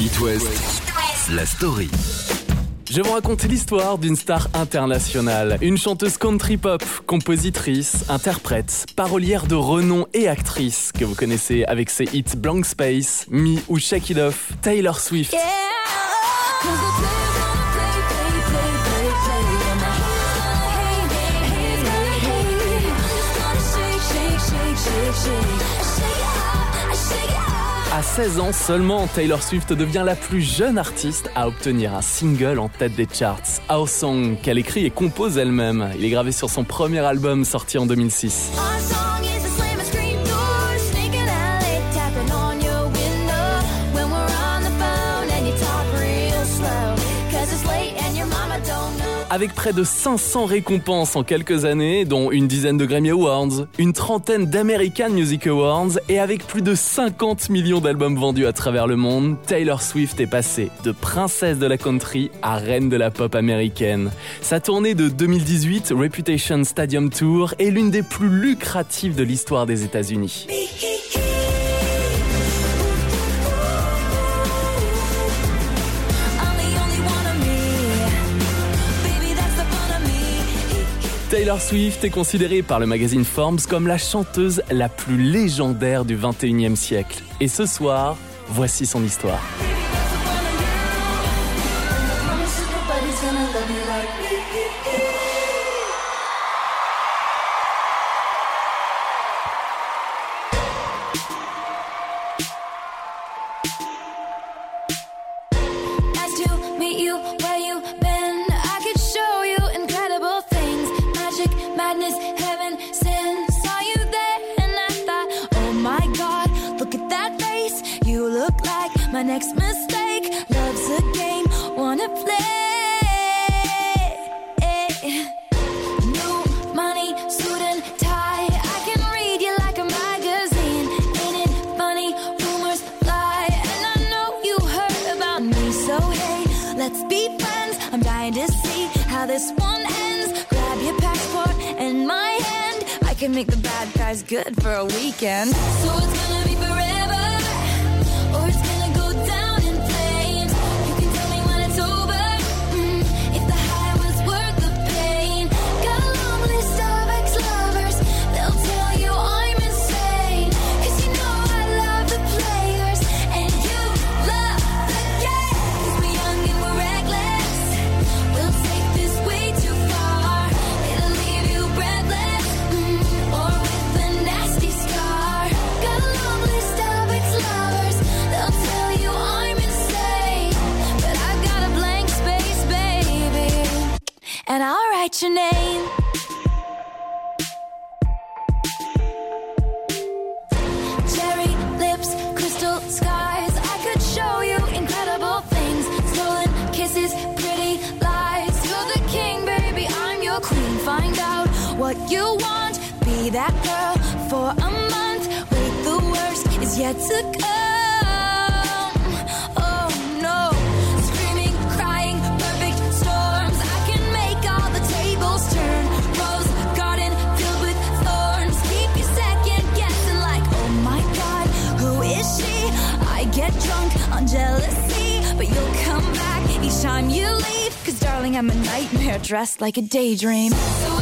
It West, la story. Je vais vous raconter l'histoire d'une star internationale, une chanteuse country pop, compositrice, interprète, parolière de renom et actrice que vous connaissez avec ses hits Blank Space, Me ou Shake It Off, Taylor Swift. À 16 ans seulement, Taylor Swift devient la plus jeune artiste à obtenir un single en tête des charts, Our Song, qu'elle écrit et compose elle-même. Il est gravé sur son premier album sorti en 2006. Avec près de 500 récompenses en quelques années, dont une dizaine de Grammy Awards, une trentaine d'American Music Awards, et avec plus de 50 millions d'albums vendus à travers le monde, Taylor Swift est passée de princesse de la country à reine de la pop américaine. Sa tournée de 2018, Reputation Stadium Tour, est l'une des plus lucratives de l'histoire des États-Unis. Taylor Swift est considérée par le magazine Forbes comme la chanteuse la plus légendaire du 21e siècle. Et ce soir, voici son histoire. Like a daydream. So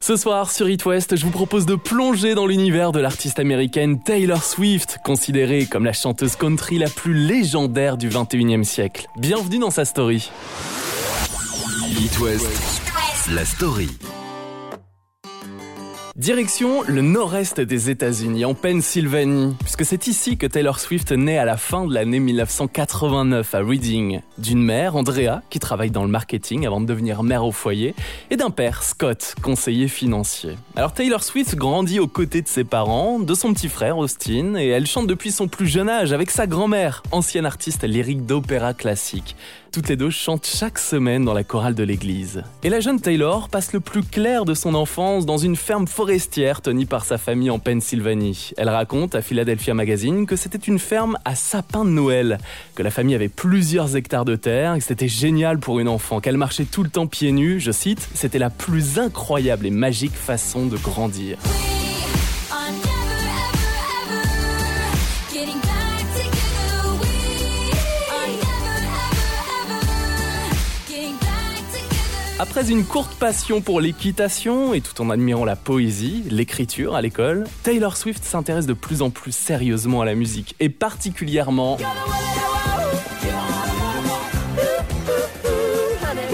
Ce soir sur It West, je vous propose de plonger dans l'univers de l'artiste américaine Taylor Swift, considérée comme la chanteuse country la plus légendaire du 21e siècle. Bienvenue dans sa story. It West, la story. Direction le nord-est des États-Unis, en Pennsylvanie, puisque c'est ici que Taylor Swift naît à la fin de l'année 1989 à Reading, d'une mère, Andrea, qui travaille dans le marketing avant de devenir mère au foyer, et d'un père, Scott, conseiller financier. Alors Taylor Swift grandit aux côtés de ses parents, de son petit frère Austin, et elle chante depuis son plus jeune âge avec sa grand-mère, ancienne artiste lyrique d'opéra classique. Toutes les deux chantent chaque semaine dans la chorale de l'église. Et la jeune Taylor passe le plus clair de son enfance dans une ferme forestière tenue par sa famille en Pennsylvanie. Elle raconte à Philadelphia Magazine que c'était une ferme à sapin de Noël, que la famille avait plusieurs hectares de terre que c'était génial pour une enfant, qu'elle marchait tout le temps pieds nus, je cite, c'était la plus incroyable et magique façon de grandir. Après une courte passion pour l'équitation et tout en admirant la poésie, l'écriture à l'école, Taylor Swift s'intéresse de plus en plus sérieusement à la musique et particulièrement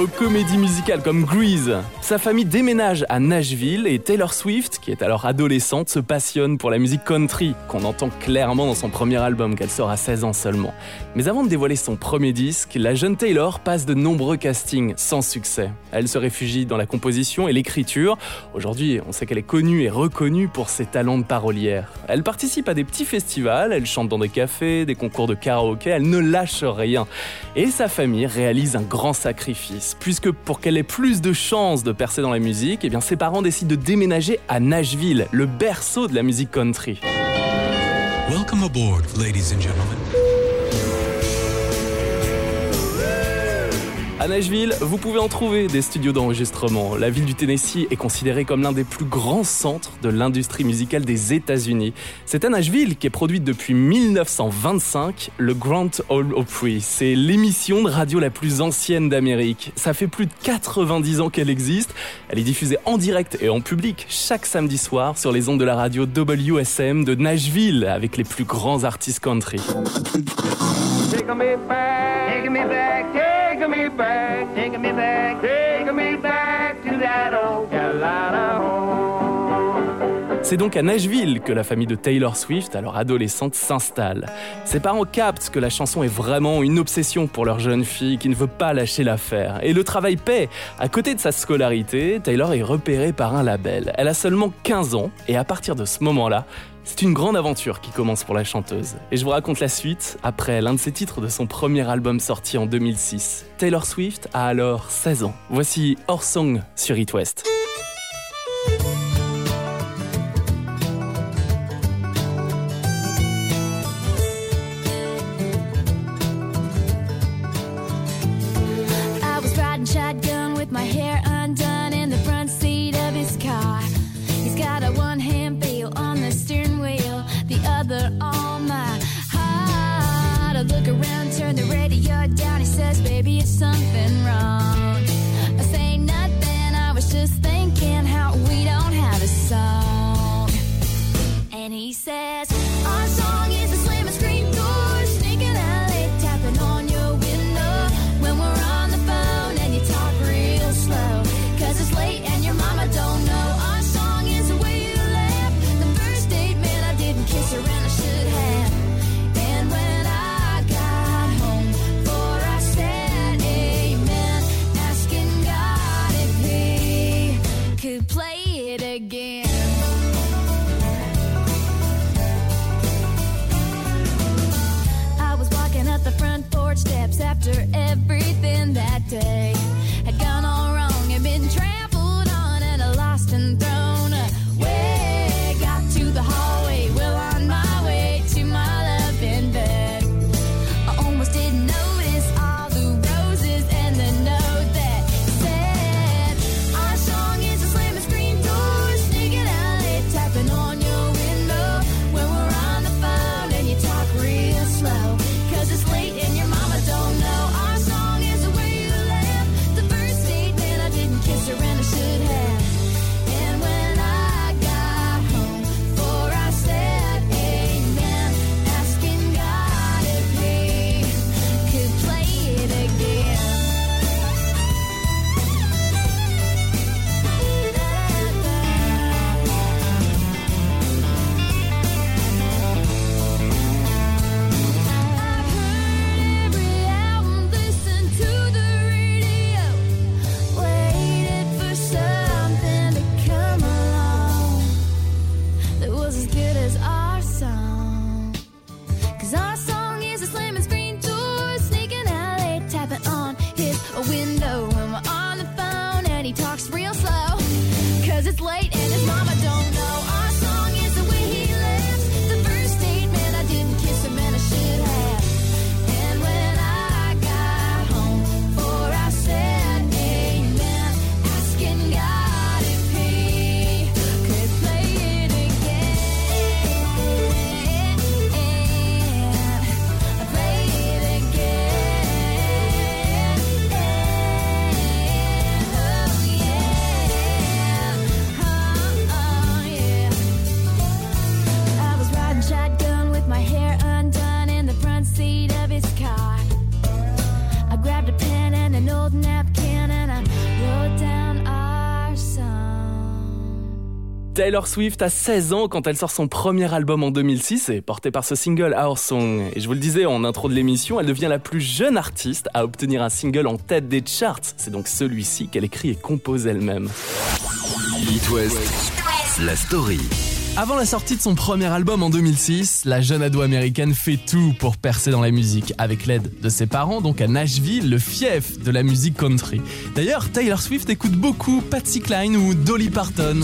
aux comédies musicales comme Grease. Sa famille déménage à Nashville et Taylor Swift, qui est alors adolescente, se passionne pour la musique country, qu'on entend clairement dans son premier album qu'elle sort à 16 ans seulement. Mais avant de dévoiler son premier disque, la jeune Taylor passe de nombreux castings sans succès. Elle se réfugie dans la composition et l'écriture. Aujourd'hui, on sait qu'elle est connue et reconnue pour ses talents de parolière. Elle participe à des petits festivals, elle chante dans des cafés, des concours de karaoké, elle ne lâche rien. Et sa famille réalise un grand sacrifice, puisque pour qu'elle ait plus de chances de percer dans la musique, eh ses parents décident de déménager à Nashville, le berceau de la musique country. Welcome aboard, ladies and gentlemen. À Nashville, vous pouvez en trouver des studios d'enregistrement. La ville du Tennessee est considérée comme l'un des plus grands centres de l'industrie musicale des États-Unis. C'est à Nashville qu'est produite depuis 1925 le Grand Ole Opry. C'est l'émission de radio la plus ancienne d'Amérique. Ça fait plus de 90 ans qu'elle existe. Elle est diffusée en direct et en public chaque samedi soir sur les ondes de la radio WSM de Nashville avec les plus grands artistes country. Taking me back, taking me back, C'est donc à Nashville que la famille de Taylor Swift, alors adolescente, s'installe. Ses parents captent que la chanson est vraiment une obsession pour leur jeune fille qui ne veut pas lâcher l'affaire. Et le travail paie. À côté de sa scolarité, Taylor est repérée par un label. Elle a seulement 15 ans et à partir de ce moment-là, c'est une grande aventure qui commence pour la chanteuse. Et je vous raconte la suite après l'un de ses titres de son premier album sorti en 2006. Taylor Swift a alors 16 ans. Voici Our Song sur It West. Taylor Swift a 16 ans quand elle sort son premier album en 2006 et porté par ce single Our Song. Et je vous le disais en intro de l'émission, elle devient la plus jeune artiste à obtenir un single en tête des charts. C'est donc celui-ci qu'elle écrit et compose elle-même. La story. Avant la sortie de son premier album en 2006, la jeune ado américaine fait tout pour percer dans la musique, avec l'aide de ses parents, donc à Nashville, le fief de la musique country. D'ailleurs, Taylor Swift écoute beaucoup Patsy Cline ou Dolly Parton.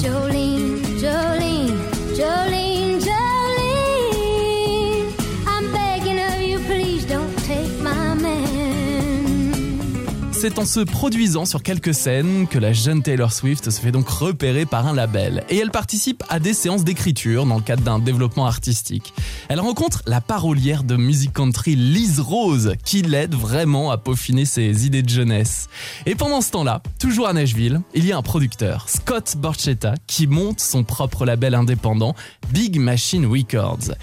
C'est en se produisant sur quelques scènes que la jeune Taylor Swift se fait donc repérer par un label. Et elle participe à des séances d'écriture dans le cadre d'un développement artistique. Elle rencontre la parolière de musique country Liz Rose, qui l'aide vraiment à peaufiner ses idées de jeunesse. Et pendant ce temps-là, toujours à Nashville, il y a un producteur, Scott Borchetta, qui monte son propre label indépendant, Big Machine Records.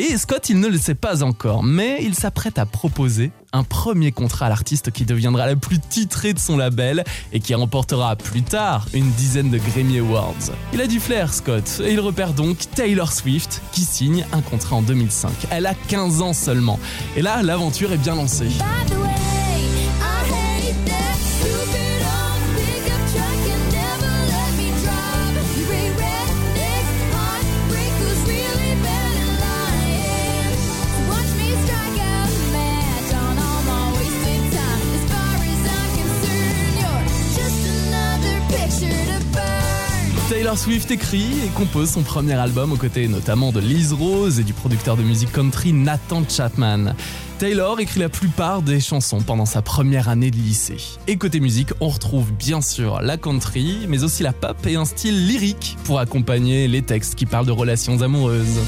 Et Scott, il ne le sait pas encore, mais il s'apprête à proposer un premier contrat à l'artiste qui deviendra la plus titrée de son label et qui remportera plus tard une dizaine de Grammy Awards. Il a du flair, Scott, et il repère donc Taylor Swift qui signe un contrat en 2005. Elle a 15 ans seulement. Et là, l'aventure est bien lancée. Taylor Swift écrit et compose son premier album aux côtés notamment de Liz Rose et du producteur de musique country Nathan Chapman. Taylor écrit la plupart des chansons pendant sa première année de lycée. Et côté musique, on retrouve bien sûr la country, mais aussi la pop et un style lyrique pour accompagner les textes qui parlent de relations amoureuses.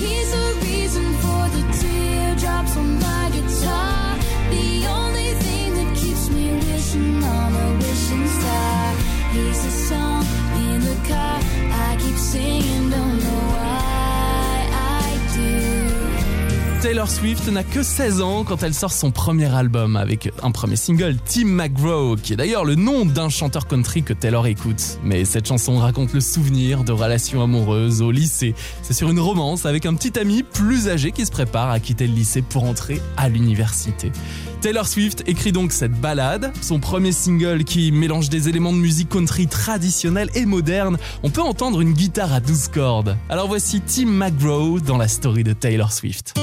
Taylor Swift n'a que 16 ans quand elle sort son premier album avec un premier single, Tim McGraw, qui est d'ailleurs le nom d'un chanteur country que Taylor écoute. Mais cette chanson raconte le souvenir de relations amoureuses au lycée. C'est sur une romance avec un petit ami plus âgé qui se prépare à quitter le lycée pour entrer à l'université. Taylor Swift écrit donc cette ballade, son premier single qui mélange des éléments de musique country traditionnelle et moderne. On peut entendre une guitare à 12 cordes. Alors voici Tim McGraw dans la story de Taylor Swift.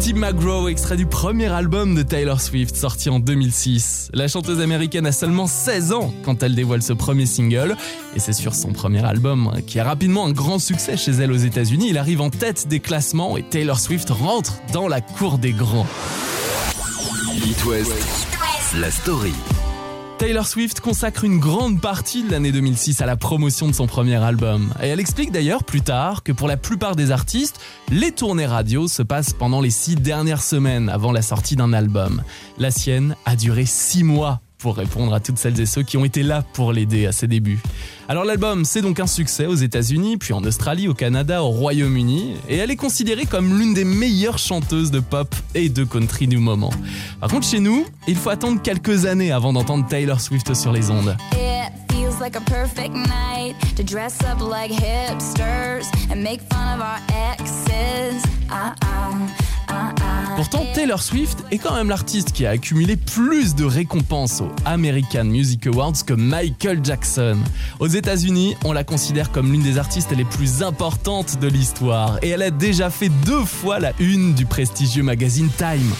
Tim McGraw, extrait du premier album de Taylor Swift, sorti en 2006. La chanteuse américaine a seulement 16 ans quand elle dévoile ce premier single, et c'est sur son premier album hein, qui a rapidement un grand succès chez elle aux États-Unis. Il arrive en tête des classements et Taylor Swift rentre dans la cour des grands. West, la story. Taylor Swift consacre une grande partie de l'année 2006 à la promotion de son premier album. Et elle explique d'ailleurs plus tard que pour la plupart des artistes, les tournées radio se passent pendant les six dernières semaines avant la sortie d'un album. La sienne a duré six mois pour répondre à toutes celles et ceux qui ont été là pour l'aider à ses débuts. Alors l'album, c'est donc un succès aux États-Unis, puis en Australie, au Canada, au Royaume-Uni, et elle est considérée comme l'une des meilleures chanteuses de pop et de country du moment. Par contre, chez nous, il faut attendre quelques années avant d'entendre Taylor Swift sur les ondes. Feels like a perfect night to dress up like hipsters and make fun of our exes. Pourtant, Taylor Swift est quand même l'artiste qui a accumulé plus de récompenses aux American Music Awards que Michael Jackson. Aux États-Unis, on la considère comme l'une des artistes les plus importantes de l'histoire et elle a déjà fait deux fois la une du prestigieux magazine Time.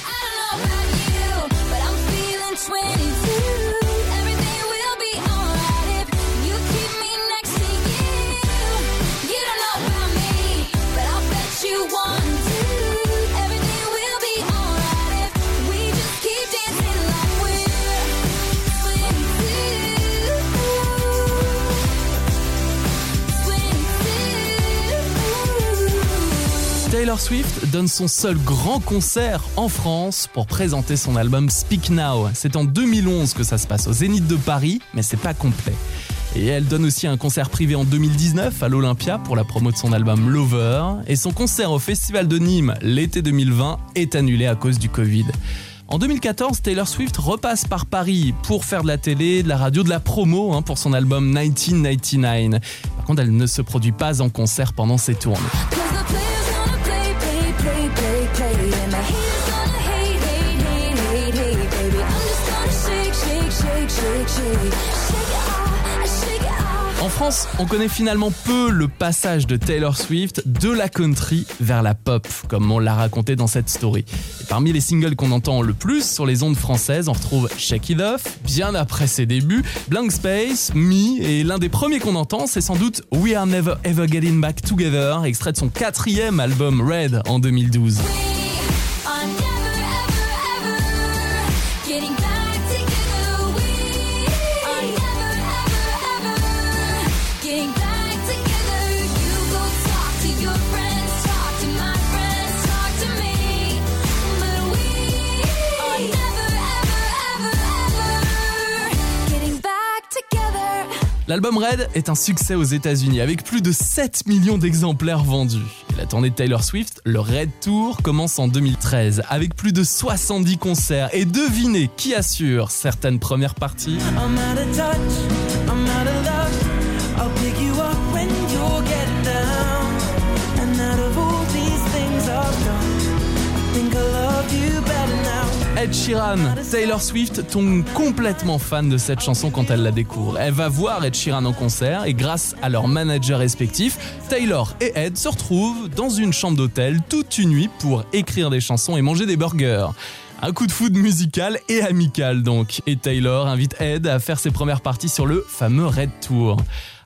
Taylor Swift donne son seul grand concert en France pour présenter son album Speak Now. C'est en 2011 que ça se passe au Zénith de Paris, mais c'est pas complet. Et elle donne aussi un concert privé en 2019 à l'Olympia pour la promo de son album Lover. Et son concert au Festival de Nîmes l'été 2020 est annulé à cause du Covid. En 2014, Taylor Swift repasse par Paris pour faire de la télé, de la radio, de la promo hein, pour son album 1999. Par contre, elle ne se produit pas en concert pendant ses tournées. En France, on connaît finalement peu le passage de Taylor Swift de la country vers la pop, comme on l'a raconté dans cette story. Parmi les singles qu'on entend le plus sur les ondes françaises, on retrouve Shake It Off, bien après ses débuts, Blank Space, Me, et l'un des premiers qu'on entend, c'est sans doute We Are Never Ever Getting Back Together, extrait de son quatrième album Red en 2012. L'album Red est un succès aux États-Unis avec plus de 7 millions d'exemplaires vendus. Et la tournée de Taylor Swift, le Red Tour, commence en 2013 avec plus de 70 concerts. Et devinez qui assure certaines premières parties? Ed Sheeran, Taylor Swift tombe complètement fan de cette chanson quand elle la découvre. Elle va voir Ed Sheeran en concert et grâce à leurs managers respectifs, Taylor et Ed se retrouvent dans une chambre d'hôtel toute une nuit pour écrire des chansons et manger des burgers. Un coup de foudre musical et amical donc. Et Taylor invite Ed à faire ses premières parties sur le fameux Red Tour.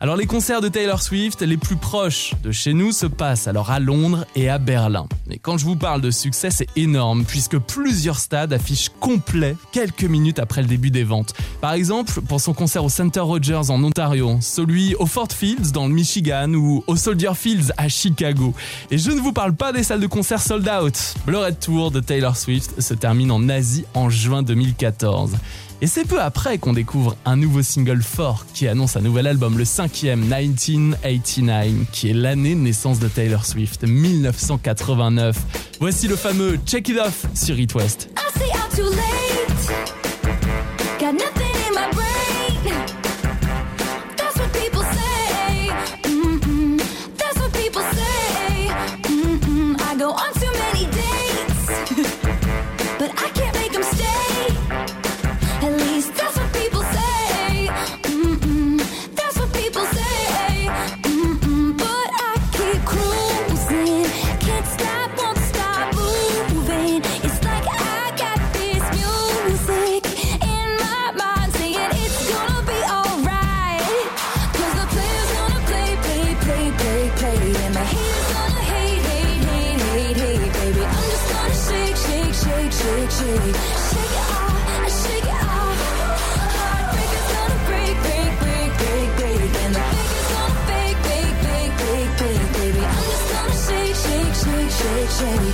Alors les concerts de Taylor Swift les plus proches de chez nous se passent alors à Londres et à Berlin. Et quand je vous parle de succès, c'est énorme puisque plusieurs stades affichent complet quelques minutes après le début des ventes. Par exemple, pour son concert au Center Rogers en Ontario, celui au Ford Fields dans le Michigan ou au Soldier Fields à Chicago. Et je ne vous parle pas des salles de concert sold out. Le Red Tour de Taylor Swift se termine en Asie en juin 2014. Et c'est peu après qu'on découvre un nouveau single fort qui annonce un nouvel album, le cinquième 1989, qui est l'année de naissance de Taylor Swift, 1989. Voici le fameux Check It Off sur It West. Shake, shake,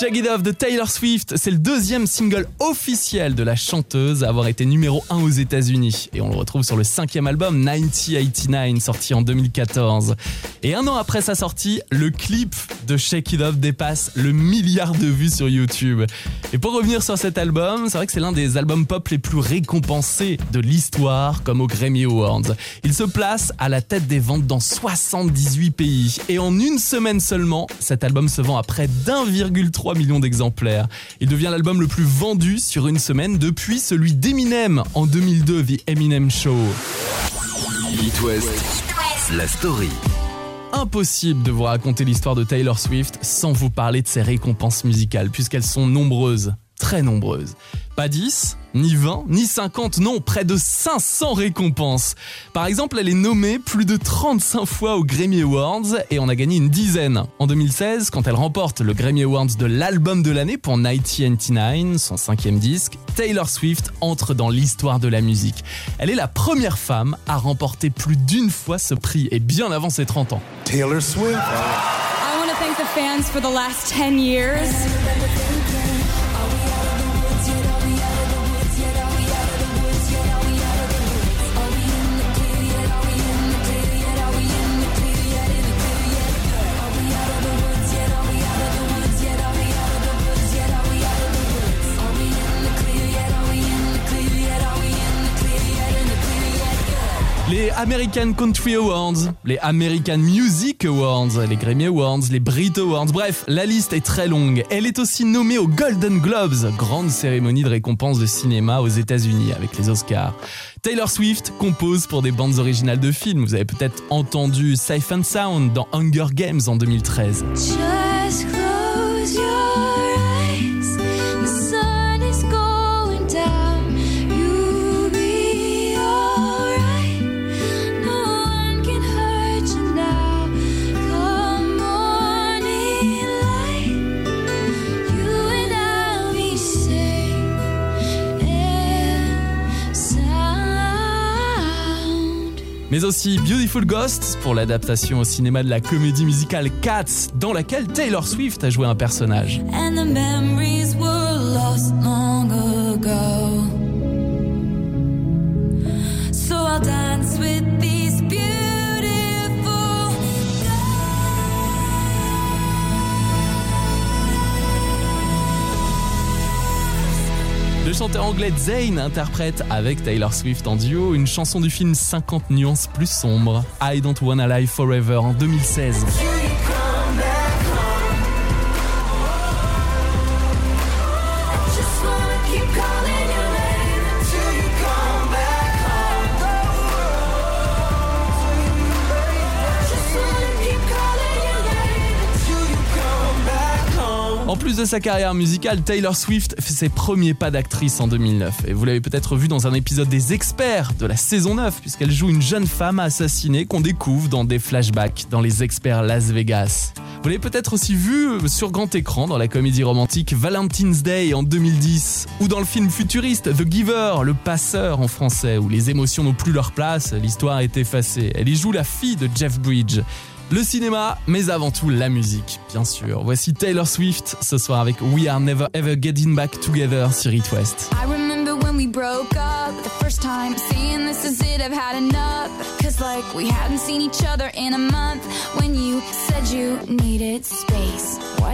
It Off de Taylor Swift, c'est le deuxième single officiel de la chanteuse à avoir été numéro 1 aux États-Unis. Et on le retrouve sur le cinquième album 1989, sorti en 2014. Et un an après sa sortie, le clip de It Off dépasse le milliard de vues sur YouTube. Et pour revenir sur cet album, c'est vrai que c'est l'un des albums pop les plus récompensés de l'histoire, comme au Grammy Awards. Il se place à la tête des ventes dans 78 pays. Et en une semaine seulement, cet album se vend à près d'1,3 million d'exemplaires. Il devient l'album le plus vendu sur une semaine depuis celui d'Eminem en 2002, The Eminem Show. It West, la story. Impossible de vous raconter l'histoire de Taylor Swift sans vous parler de ses récompenses musicales, puisqu'elles sont nombreuses, très nombreuses. Pas 10, ni 20, ni 50, non, près de 500 récompenses. Par exemple, elle est nommée plus de 35 fois aux Grammy Awards et on a gagné une dizaine. En 2016, quand elle remporte le Grammy Awards de l'album de l'année pour 1999, son cinquième disque, Taylor Swift entre dans l'histoire de la musique. Elle est la première femme à remporter plus d'une fois ce prix et bien avant ses 30 ans. Taylor Swift. I want to thank the fans for the last 10 years. Les American Country Awards, les American Music Awards, les Grammy Awards, les Brit Awards, bref, la liste est très longue. Elle est aussi nommée aux Golden Globes, grande cérémonie de récompense de cinéma aux États-Unis avec les Oscars. Taylor Swift compose pour des bandes originales de films. Vous avez peut-être entendu Safe and Sound dans Hunger Games en 2013. Mais aussi Beautiful Ghosts pour l'adaptation au cinéma de la comédie musicale Cats, dans laquelle Taylor Swift a joué un personnage. Le chanteur anglais Zayn interprète avec Taylor Swift en duo une chanson du film 50 nuances plus sombre, I Don't Wanna Live Forever en 2016. Plus de sa carrière musicale, Taylor Swift fait ses premiers pas d'actrice en 2009. Et vous l'avez peut-être vu dans un épisode des Experts de la saison 9, puisqu'elle joue une jeune femme assassinée qu'on découvre dans des flashbacks dans les Experts Las Vegas. Vous l'avez peut-être aussi vu sur grand écran dans la comédie romantique Valentine's Day en 2010, ou dans le film futuriste The Giver, le passeur en français, où les émotions n'ont plus leur place, l'histoire est effacée. Elle y joue la fille de Jeff Bridge. Le cinéma, mais avant tout la musique, bien sûr. Voici Taylor Swift ce soir avec We Are Never Ever Getting Back Together sur It West. I remember when we broke up the first time, saying this is it, I've had enough. Cause like we hadn't seen each other in a month. When you said you needed space.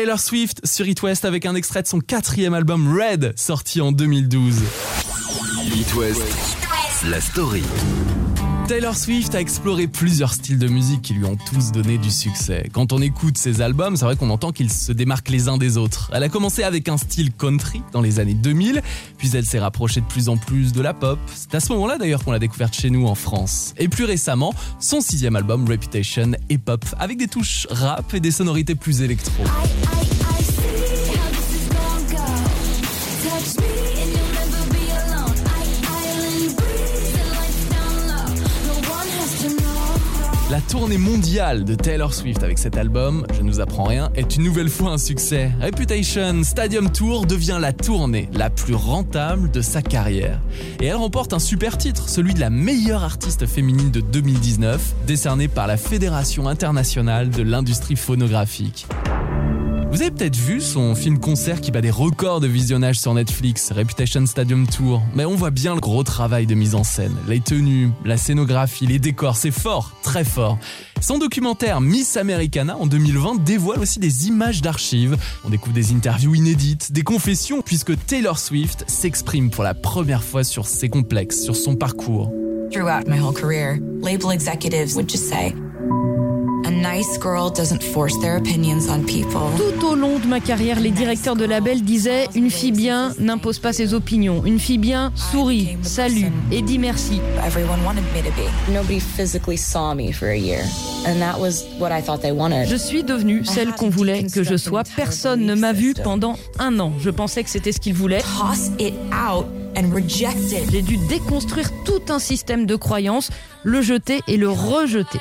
Taylor Swift sur It West avec un extrait de son quatrième album Red, sorti en 2012. It West, la story. Taylor Swift a exploré plusieurs styles de musique qui lui ont tous donné du succès. Quand on écoute ses albums, c'est vrai qu'on entend qu'ils se démarquent les uns des autres. Elle a commencé avec un style country dans les années 2000, puis elle s'est rapprochée de plus en plus de la pop. C'est à ce moment-là d'ailleurs qu'on l'a découverte chez nous en France. Et plus récemment, son sixième album Reputation est pop, avec des touches rap et des sonorités plus électro. La tournée mondiale de Taylor Swift avec cet album, je ne vous apprends rien, est une nouvelle fois un succès. Reputation Stadium Tour devient la tournée la plus rentable de sa carrière. Et elle remporte un super titre, celui de la meilleure artiste féminine de 2019, décerné par la Fédération internationale de l'industrie phonographique. Vous avez peut-être vu son film-concert qui bat des records de visionnage sur Netflix, Reputation Stadium Tour. Mais on voit bien le gros travail de mise en scène. Les tenues, la scénographie, les décors, c'est fort, très fort. Son documentaire Miss Americana en 2020 dévoile aussi des images d'archives. On découvre des interviews inédites, des confessions, puisque Taylor Swift s'exprime pour la première fois sur ses complexes, sur son parcours. Throughout my whole career, label executives would just say, A nice girl doesn't force their opinions on people. Tout au long de ma carrière, les directeurs de label disaient Une fille bien n'impose pas ses opinions. Une fille bien sourit, salue et dit merci. Everyone wanted me to be. Nobody physically saw me for a year. And that was what I thought they wanted. Je suis devenue celle qu'on voulait que je sois. Personne ne m'a vue pendant un an. Je pensais que c'était ce qu'ils voulaient. Toss it out and reject it. J'ai dû déconstruire tout un système de croyances, le jeter et le rejeter.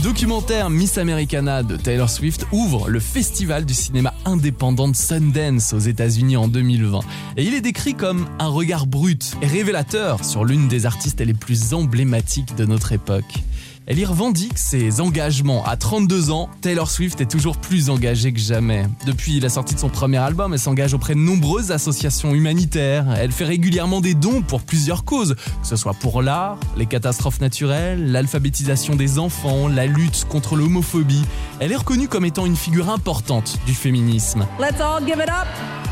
Documentaire Miss Americana de Taylor Swift ouvre le festival du cinéma indépendant de Sundance aux États-Unis en 2020. Et il est décrit comme un regard brut et révélateur sur l'une des artistes les plus emblématiques de notre époque. Elle y revendique ses engagements. À 32 ans, Taylor Swift est toujours plus engagée que jamais. Depuis la sortie de son premier album, elle s'engage auprès de nombreuses associations humanitaires. Elle fait régulièrement des dons pour plusieurs causes, que ce soit pour l'art, les catastrophes naturelles, l'alphabétisation des enfants, la lutte contre l'homophobie. Elle est reconnue comme étant une figure importante du féminisme. Let's all give it up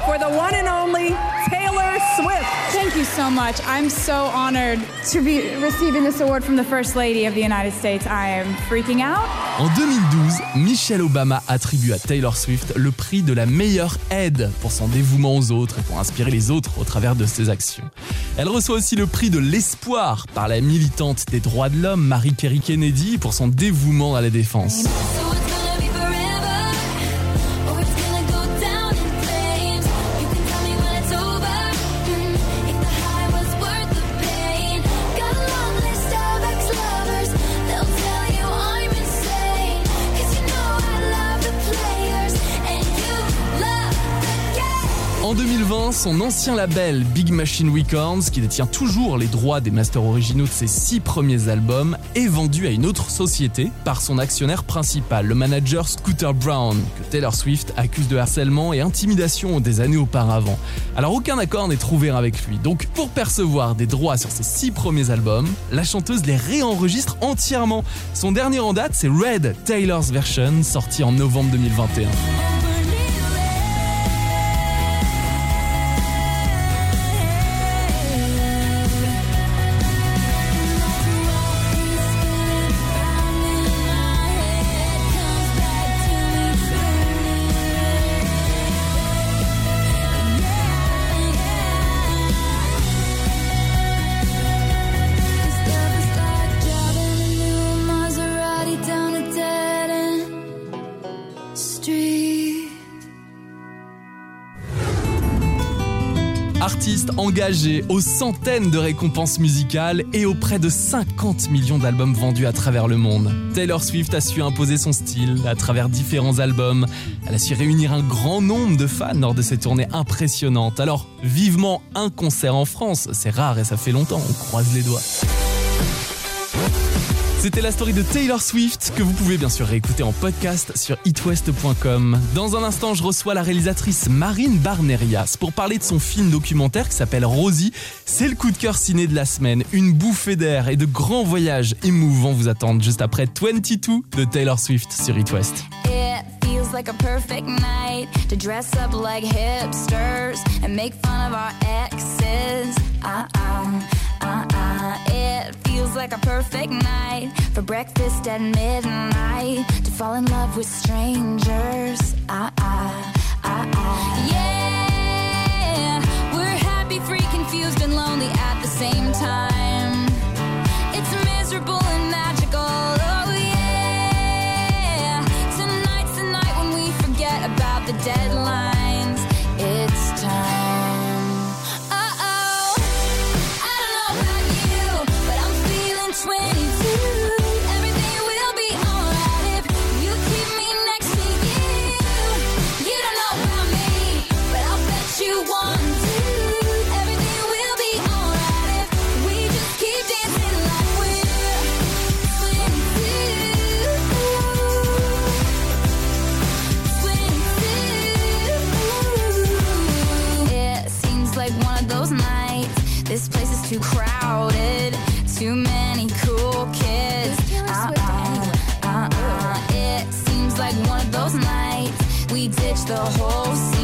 for the one and only Taylor Swift. Thank you so much. I'm so honored to be receiving this award from the First Lady of the United States. States, I am freaking out. En 2012, Michelle Obama attribue à Taylor Swift le prix de la meilleure aide pour son dévouement aux autres et pour inspirer les autres au travers de ses actions. Elle reçoit aussi le prix de l'espoir par la militante des droits de l'homme Marie Kerry Kennedy pour son dévouement à la défense. 2020, son ancien label Big Machine Records, qui détient toujours les droits des masters originaux de ses six premiers albums, est vendu à une autre société par son actionnaire principal, le manager Scooter Brown, que Taylor Swift accuse de harcèlement et intimidation des années auparavant. Alors aucun accord n'est trouvé avec lui, donc pour percevoir des droits sur ses six premiers albums, la chanteuse les réenregistre entièrement. Son dernier en date, c'est Red Taylor's Version, sorti en novembre 2021. Engagé aux centaines de récompenses musicales et aux près de 50 millions d'albums vendus à travers le monde. Taylor Swift a su imposer son style à travers différents albums. Elle a su réunir un grand nombre de fans lors de ses tournées impressionnantes. Alors, vivement un concert en France. C'est rare et ça fait longtemps, on croise les doigts. C'était la story de Taylor Swift que vous pouvez bien sûr réécouter en podcast sur itwest.com. Dans un instant, je reçois la réalisatrice Marine Barnerias pour parler de son film documentaire qui s'appelle Rosie. C'est le coup de cœur ciné de la semaine. Une bouffée d'air et de grands voyages émouvants vous attendent juste après 22 de Taylor Swift sur It West. It feels like a perfect night to dress up like hipsters and make fun of our exes. Uh-uh, uh-uh. It feels like a perfect night for breakfast at midnight to fall in love with strangers. Uh-uh, uh-uh. Yeah, too crowded. Too many cool kids. Uh-uh, uh-uh. It seems like one of those nights. We ditch the whole scene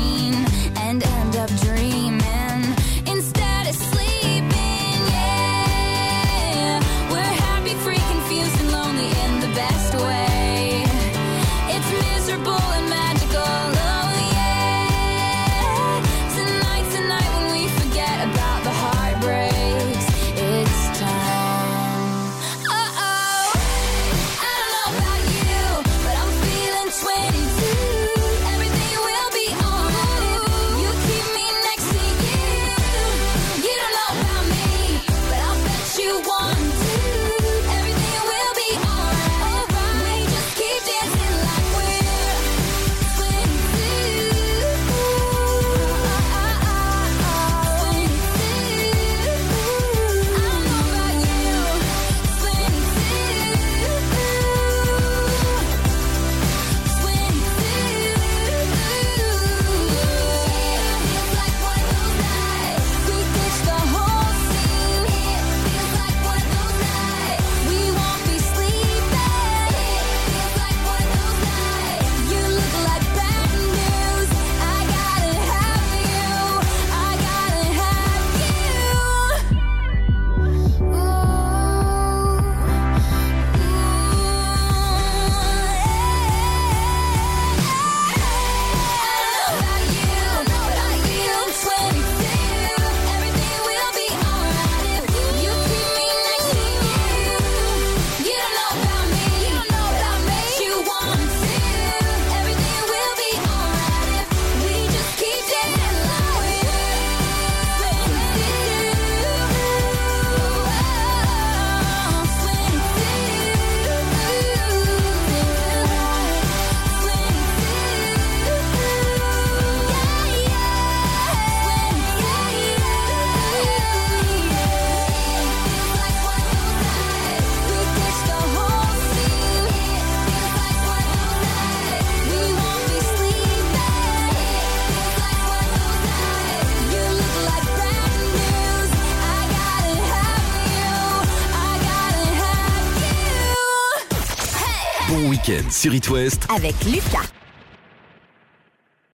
sur It Avec Lucas.